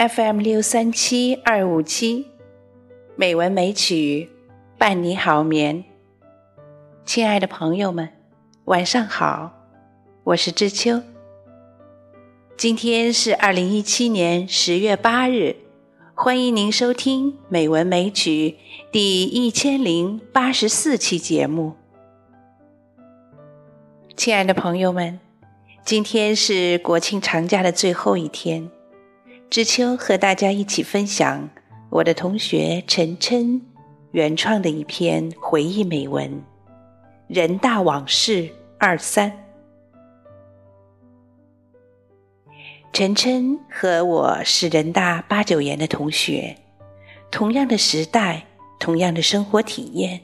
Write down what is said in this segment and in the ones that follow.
FM 六三七二五七，美文美曲伴你好眠。亲爱的朋友们，晚上好，我是知秋。今天是二零一七年十月八日，欢迎您收听《美文美曲》第一千零八十四期节目。亲爱的朋友们，今天是国庆长假的最后一天。知秋和大家一起分享我的同学陈琛原创的一篇回忆美文《人大往事二三》。陈琛和我是人大八九研的同学，同样的时代，同样的生活体验。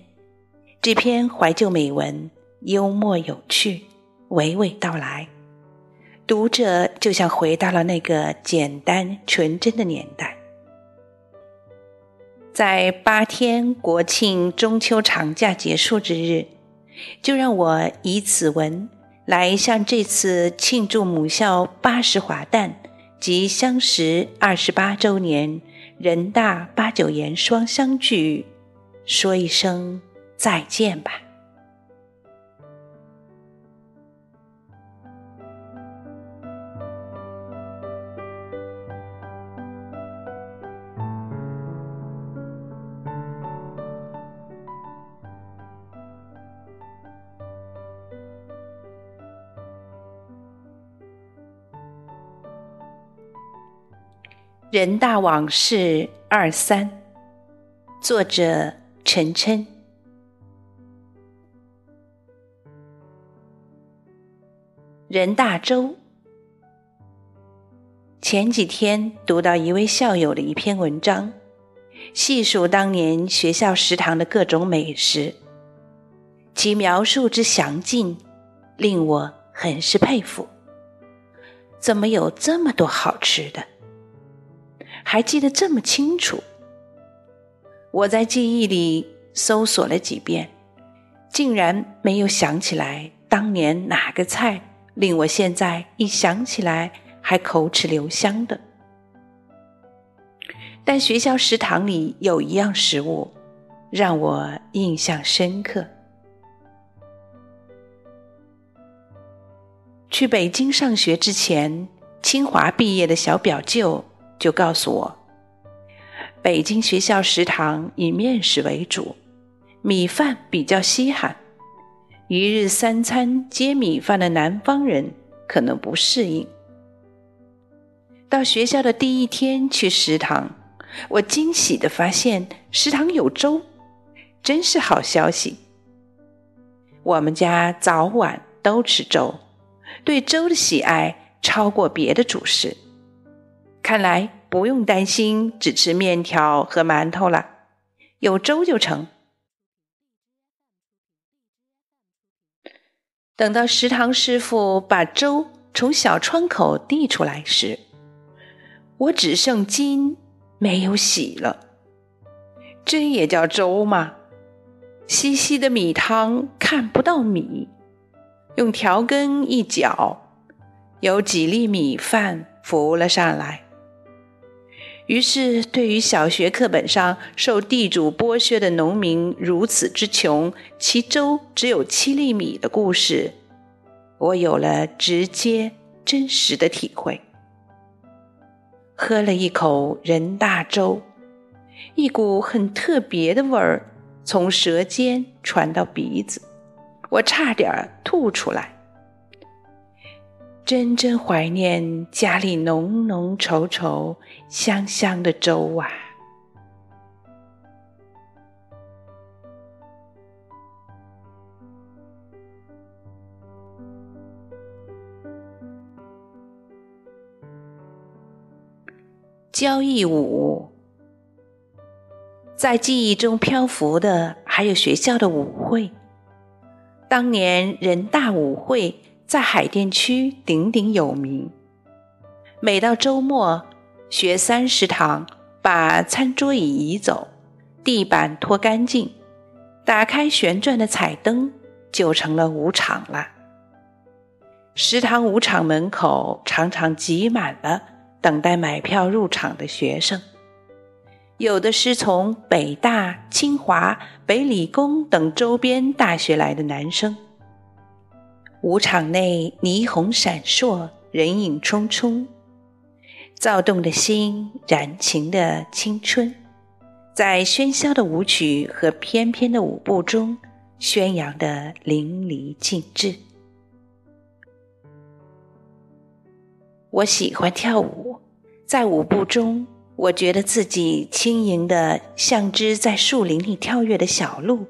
这篇怀旧美文幽默有趣，娓娓道来。读者就像回到了那个简单纯真的年代，在八天国庆中秋长假结束之日，就让我以此文来向这次庆祝母校八十华诞及相识二十八周年人大八九研双相聚说一声再见吧。人大往事二三，作者陈琛。人大周，前几天读到一位校友的一篇文章，细数当年学校食堂的各种美食，其描述之详尽，令我很是佩服。怎么有这么多好吃的？还记得这么清楚。我在记忆里搜索了几遍，竟然没有想起来当年哪个菜令我现在一想起来还口齿留香的。但学校食堂里有一样食物让我印象深刻。去北京上学之前，清华毕业的小表舅。就告诉我，北京学校食堂以面食为主，米饭比较稀罕，一日三餐接米饭的南方人可能不适应。到学校的第一天去食堂，我惊喜的发现食堂有粥，真是好消息。我们家早晚都吃粥，对粥的喜爱超过别的主食。看来不用担心只吃面条和馒头了，有粥就成。等到食堂师傅把粥从小窗口递出来时，我只剩筋没有洗了。这也叫粥吗？稀稀的米汤看不到米，用调羹一搅，有几粒米饭浮了上来。于是，对于小学课本上受地主剥削的农民如此之穷，其粥只有七粒米的故事，我有了直接真实的体会。喝了一口人大粥，一股很特别的味儿从舌尖传到鼻子，我差点吐出来。真真怀念家里浓浓稠稠、香香的粥啊！交谊舞，在记忆中漂浮的还有学校的舞会。当年人大舞会。在海淀区鼎鼎有名。每到周末，学三食堂把餐桌椅移走，地板拖干净，打开旋转的彩灯，就成了舞场了。食堂舞场门口常常挤满了等待买票入场的学生，有的是从北大、清华、北理工等周边大学来的男生。舞场内霓虹闪烁，人影匆匆，躁动的心，燃情的青春，在喧嚣的舞曲和翩翩的舞步中，宣扬的淋漓尽致。我喜欢跳舞，在舞步中，我觉得自己轻盈的像只在树林里跳跃的小鹿，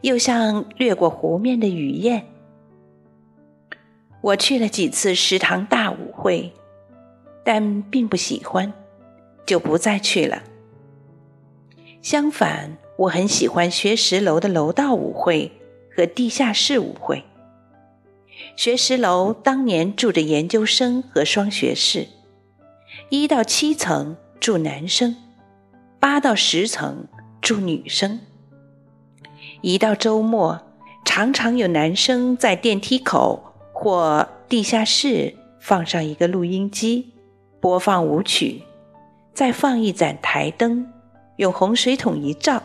又像掠过湖面的雨燕。我去了几次食堂大舞会，但并不喜欢，就不再去了。相反，我很喜欢学识楼的楼道舞会和地下室舞会。学识楼当年住着研究生和双学士，一到七层住男生，八到十层住女生。一到周末，常常有男生在电梯口。或地下室放上一个录音机，播放舞曲，再放一盏台灯，用洪水桶一照，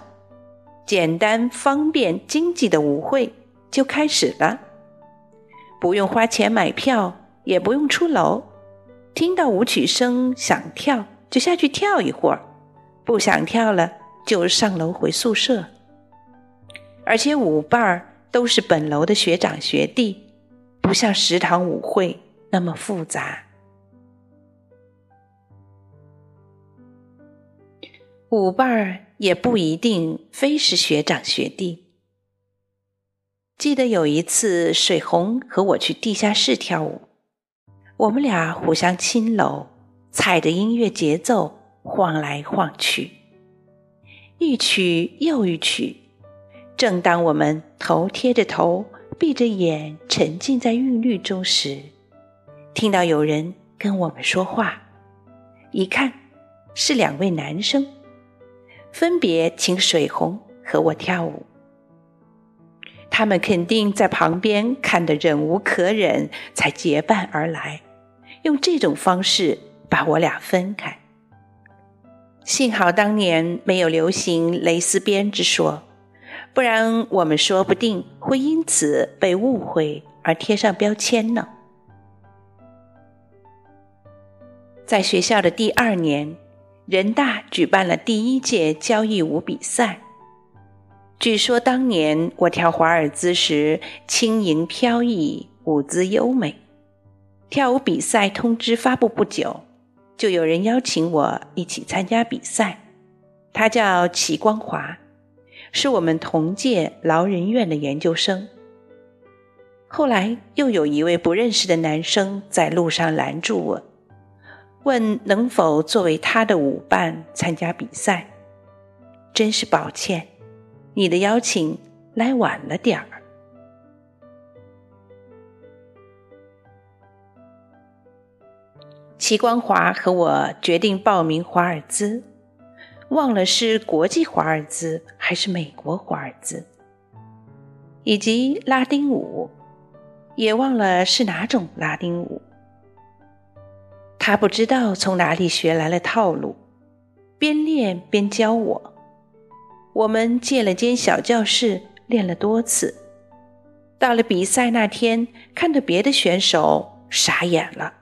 简单、方便、经济的舞会就开始了。不用花钱买票，也不用出楼，听到舞曲声想跳就下去跳一会儿，不想跳了就上楼回宿舍。而且舞伴儿都是本楼的学长学弟。不像食堂舞会那么复杂，舞伴儿也不一定非是学长学弟。记得有一次，水红和我去地下室跳舞，我们俩互相亲搂，踩着音乐节奏晃来晃去，一曲又一曲。正当我们头贴着头。闭着眼沉浸在韵律中时，听到有人跟我们说话，一看是两位男生，分别请水红和我跳舞。他们肯定在旁边看得忍无可忍，才结伴而来，用这种方式把我俩分开。幸好当年没有流行蕾丝边之说。不然，我们说不定会因此被误会而贴上标签呢。在学校的第二年，人大举办了第一届交谊舞比赛。据说当年我跳华尔兹时轻盈飘逸，舞姿优美。跳舞比赛通知发布不久，就有人邀请我一起参加比赛。他叫齐光华。是我们同届劳人院的研究生。后来又有一位不认识的男生在路上拦住我，问能否作为他的舞伴参加比赛。真是抱歉，你的邀请来晚了点儿。齐光华和我决定报名华尔兹。忘了是国际华尔兹还是美国华尔兹，以及拉丁舞，也忘了是哪种拉丁舞。他不知道从哪里学来了套路，边练边教我。我们借了间小教室练了多次。到了比赛那天，看着别的选手傻眼了。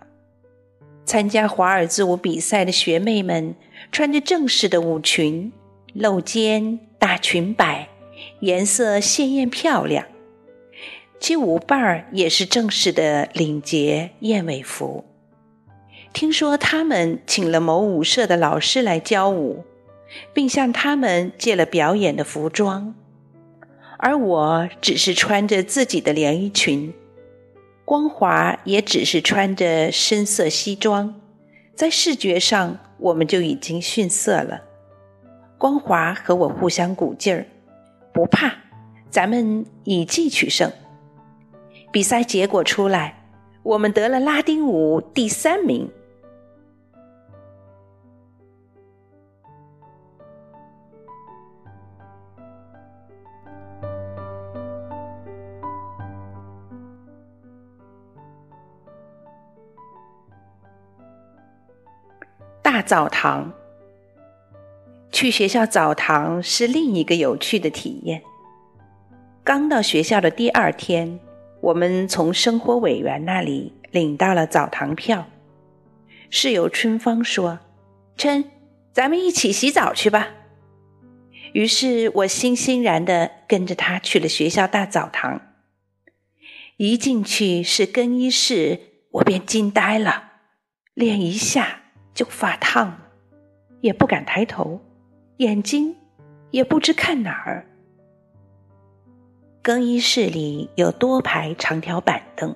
参加华尔兹舞比赛的学妹们。穿着正式的舞裙，露肩、大裙摆，颜色鲜艳漂亮。其舞伴儿也是正式的领结燕尾服。听说他们请了某舞社的老师来教舞，并向他们借了表演的服装，而我只是穿着自己的连衣裙，光华也只是穿着深色西装，在视觉上。我们就已经逊色了。光华和我互相鼓劲儿，不怕，咱们以技取胜。比赛结果出来，我们得了拉丁舞第三名。大澡堂。去学校澡堂是另一个有趣的体验。刚到学校的第二天，我们从生活委员那里领到了澡堂票。室友春芳说：“春，咱们一起洗澡去吧。”于是我欣欣然地跟着他去了学校大澡堂。一进去是更衣室，我便惊呆了，脸一下就发烫了，也不敢抬头。眼睛也不知看哪儿。更衣室里有多排长条板凳，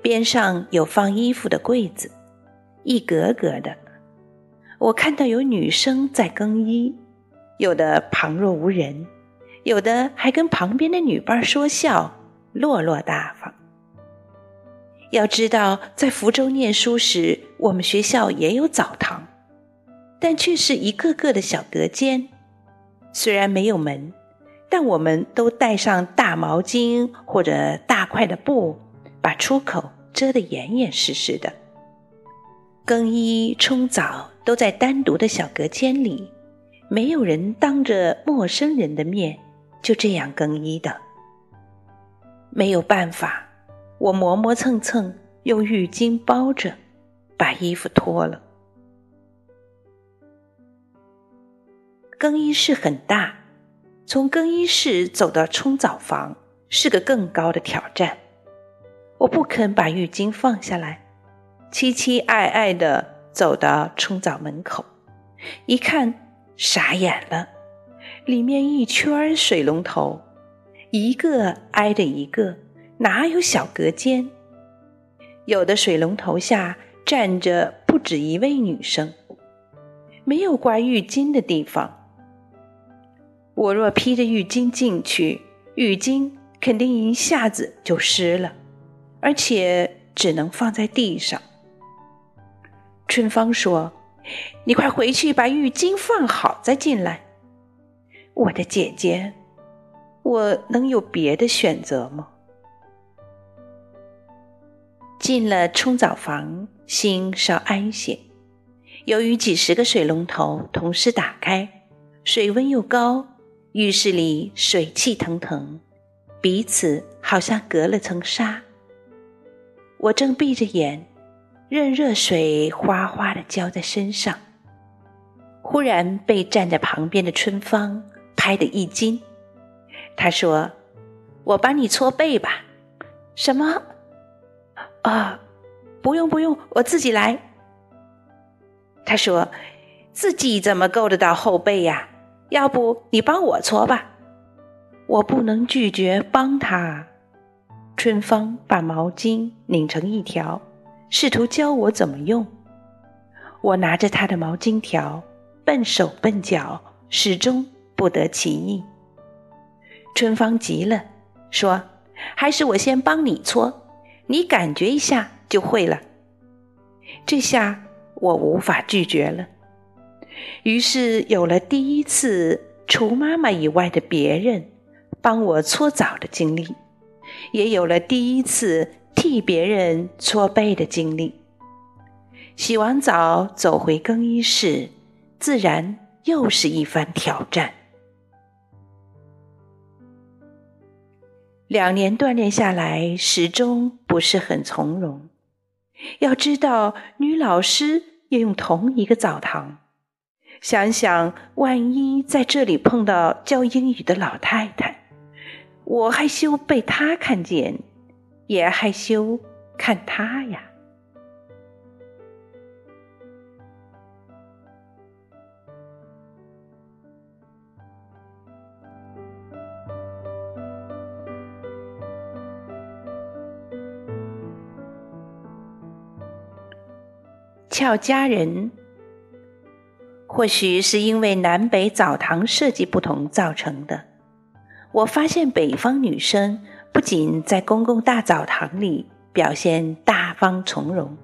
边上有放衣服的柜子，一格格的。我看到有女生在更衣，有的旁若无人，有的还跟旁边的女伴说笑，落落大方。要知道，在福州念书时，我们学校也有澡堂。但却是一个个的小隔间，虽然没有门，但我们都带上大毛巾或者大块的布，把出口遮得严严实实的。更衣、冲澡都在单独的小隔间里，没有人当着陌生人的面就这样更衣的。没有办法，我磨磨蹭蹭用浴巾包着，把衣服脱了。更衣室很大，从更衣室走到冲澡房是个更高的挑战。我不肯把浴巾放下来，期期艾艾地走到冲澡门口，一看傻眼了，里面一圈水龙头，一个挨着一个，哪有小隔间？有的水龙头下站着不止一位女生，没有挂浴巾的地方。我若披着浴巾进去，浴巾肯定一下子就湿了，而且只能放在地上。春芳说：“你快回去把浴巾放好再进来。”我的姐姐，我能有别的选择吗？进了冲澡房，心稍安些。由于几十个水龙头同时打开，水温又高。浴室里水气腾腾，彼此好像隔了层纱。我正闭着眼，任热水哗哗的浇在身上，忽然被站在旁边的春芳拍得一惊。她说：“我帮你搓背吧。”“什么？”“啊，不用不用，我自己来。”他说：“自己怎么够得到后背呀？”要不你帮我搓吧，我不能拒绝帮他。春芳把毛巾拧成一条，试图教我怎么用。我拿着他的毛巾条，笨手笨脚，始终不得其意。春芳急了，说：“还是我先帮你搓，你感觉一下就会了。”这下我无法拒绝了。于是有了第一次除妈妈以外的别人帮我搓澡的经历，也有了第一次替别人搓背的经历。洗完澡走回更衣室，自然又是一番挑战。两年锻炼下来，始终不是很从容。要知道，女老师也用同一个澡堂。想想，万一在这里碰到教英语的老太太，我害羞被她看见，也害羞看她呀。俏佳人。或许是因为南北澡堂设计不同造成的，我发现北方女生不仅在公共大澡堂里表现大方从容，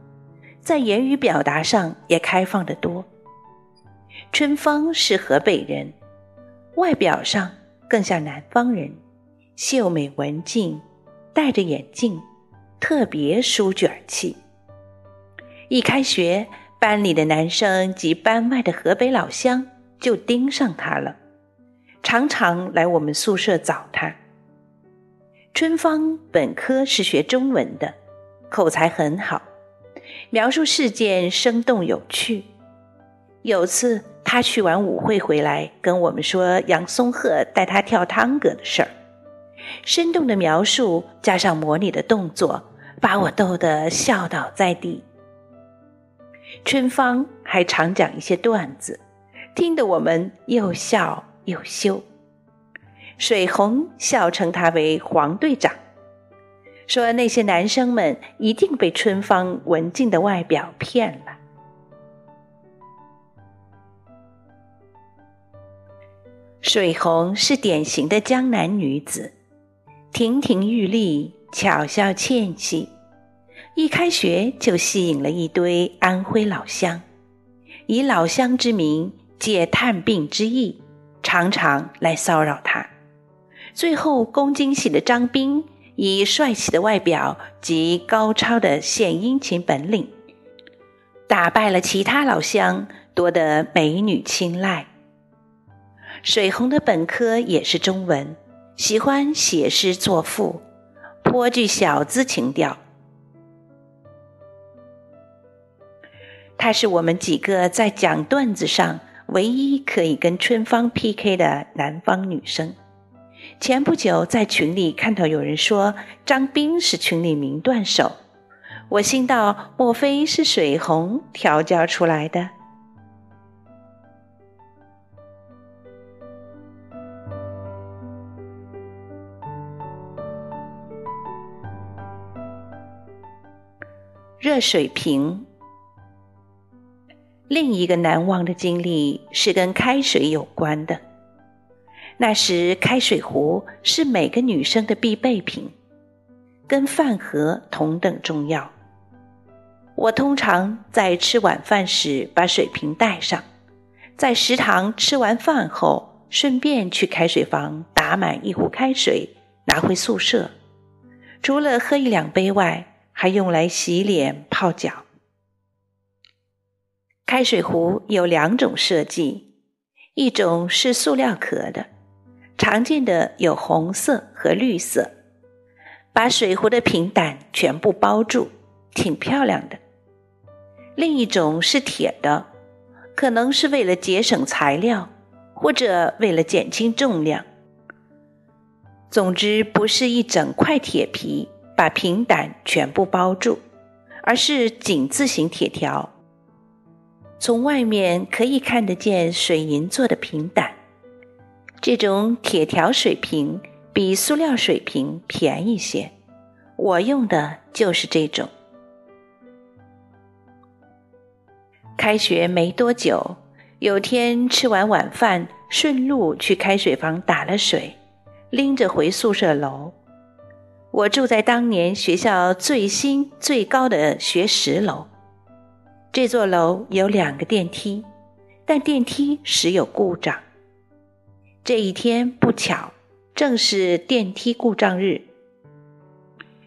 在言语表达上也开放得多。春芳是河北人，外表上更像南方人，秀美文静，戴着眼镜，特别书卷气。一开学。班里的男生及班外的河北老乡就盯上他了，常常来我们宿舍找他。春芳本科是学中文的，口才很好，描述事件生动有趣。有次他去完舞会回来，跟我们说杨松鹤带他跳探戈的事儿，生动的描述加上模拟的动作，把我逗得笑倒在地。春芳还常讲一些段子，听得我们又笑又羞。水红笑称他为黄队长，说那些男生们一定被春芳文静的外表骗了。水红是典型的江南女子，亭亭玉立，巧笑倩兮。一开学就吸引了一堆安徽老乡，以老乡之名借探病之意，常常来骚扰他。最后，宫京系的张斌以帅气的外表及高超的献殷勤本领，打败了其他老乡，夺得美女青睐。水红的本科也是中文，喜欢写诗作赋，颇具小资情调。她是我们几个在讲段子上唯一可以跟春芳 PK 的南方女生。前不久在群里看到有人说张斌是群里名段手，我心道莫非是水红调教出来的？热水瓶。另一个难忘的经历是跟开水有关的。那时开水壶是每个女生的必备品，跟饭盒同等重要。我通常在吃晚饭时把水瓶带上，在食堂吃完饭后，顺便去开水房打满一壶开水拿回宿舍，除了喝一两杯外，还用来洗脸泡脚。开水壶有两种设计，一种是塑料壳的，常见的有红色和绿色，把水壶的瓶胆全部包住，挺漂亮的；另一种是铁的，可能是为了节省材料，或者为了减轻重量。总之，不是一整块铁皮把瓶胆全部包住，而是井字形铁条。从外面可以看得见水银做的瓶胆，这种铁条水瓶比塑料水瓶便宜些。我用的就是这种。开学没多久，有天吃完晚饭，顺路去开水房打了水，拎着回宿舍楼。我住在当年学校最新最高的学十楼。这座楼有两个电梯，但电梯时有故障。这一天不巧，正是电梯故障日。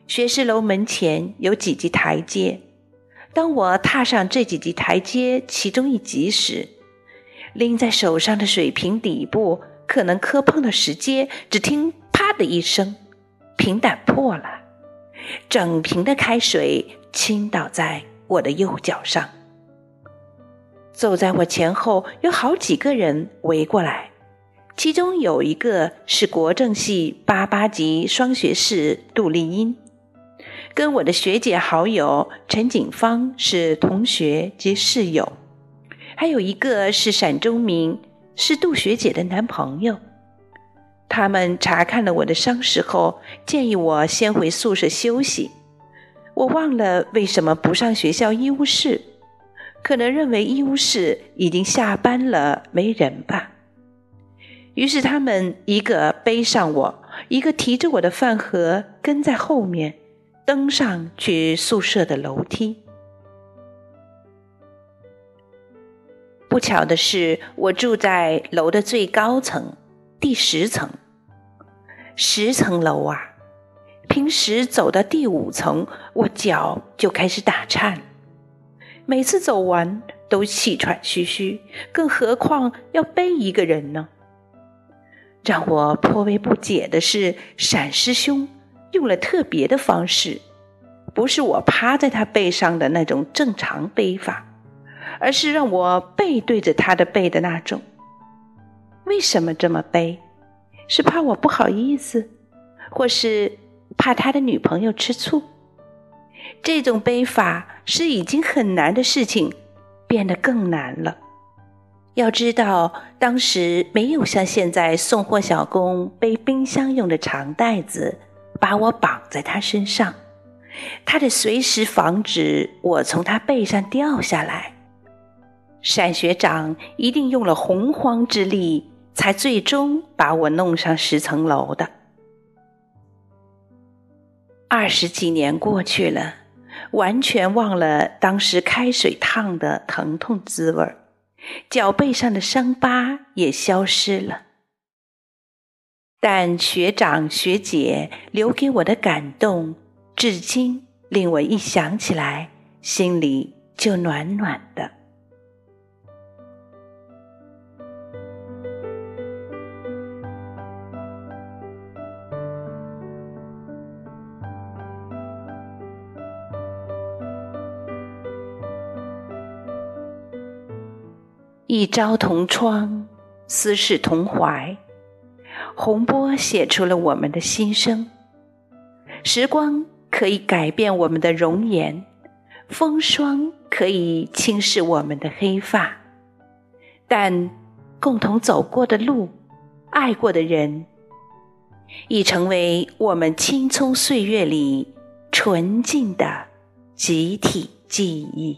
学士楼门前有几级台阶，当我踏上这几级台阶其中一级时，拎在手上的水瓶底部可能磕碰了石阶，只听“啪”的一声，瓶胆破了，整瓶的开水倾倒在我的右脚上。走在我前后有好几个人围过来，其中有一个是国政系八八级双学士杜丽英，跟我的学姐好友陈景芳是同学及室友，还有一个是陕中明，是杜学姐的男朋友。他们查看了我的伤势后，建议我先回宿舍休息。我忘了为什么不上学校医务室。可能认为医务室已经下班了，没人吧。于是他们一个背上我，一个提着我的饭盒跟在后面，登上去宿舍的楼梯。不巧的是，我住在楼的最高层，第十层。十层楼啊，平时走到第五层，我脚就开始打颤。每次走完都气喘吁吁，更何况要背一个人呢？让我颇为不解的是，闪师兄用了特别的方式，不是我趴在他背上的那种正常背法，而是让我背对着他的背的那种。为什么这么背？是怕我不好意思，或是怕他的女朋友吃醋？这种背法是已经很难的事情变得更难了。要知道，当时没有像现在送货小工背冰箱用的长袋子，把我绑在他身上，他得随时防止我从他背上掉下来。单学长一定用了洪荒之力，才最终把我弄上十层楼的。二十几年过去了，完全忘了当时开水烫的疼痛滋味儿。脚背上的伤疤也消失了，但学长学姐留给我的感动，至今令我一想起来，心里就暖暖的。一朝同窗，斯是同怀。洪波写出了我们的心声。时光可以改变我们的容颜，风霜可以侵蚀我们的黑发，但共同走过的路，爱过的人，已成为我们青葱岁月里纯净的集体记忆。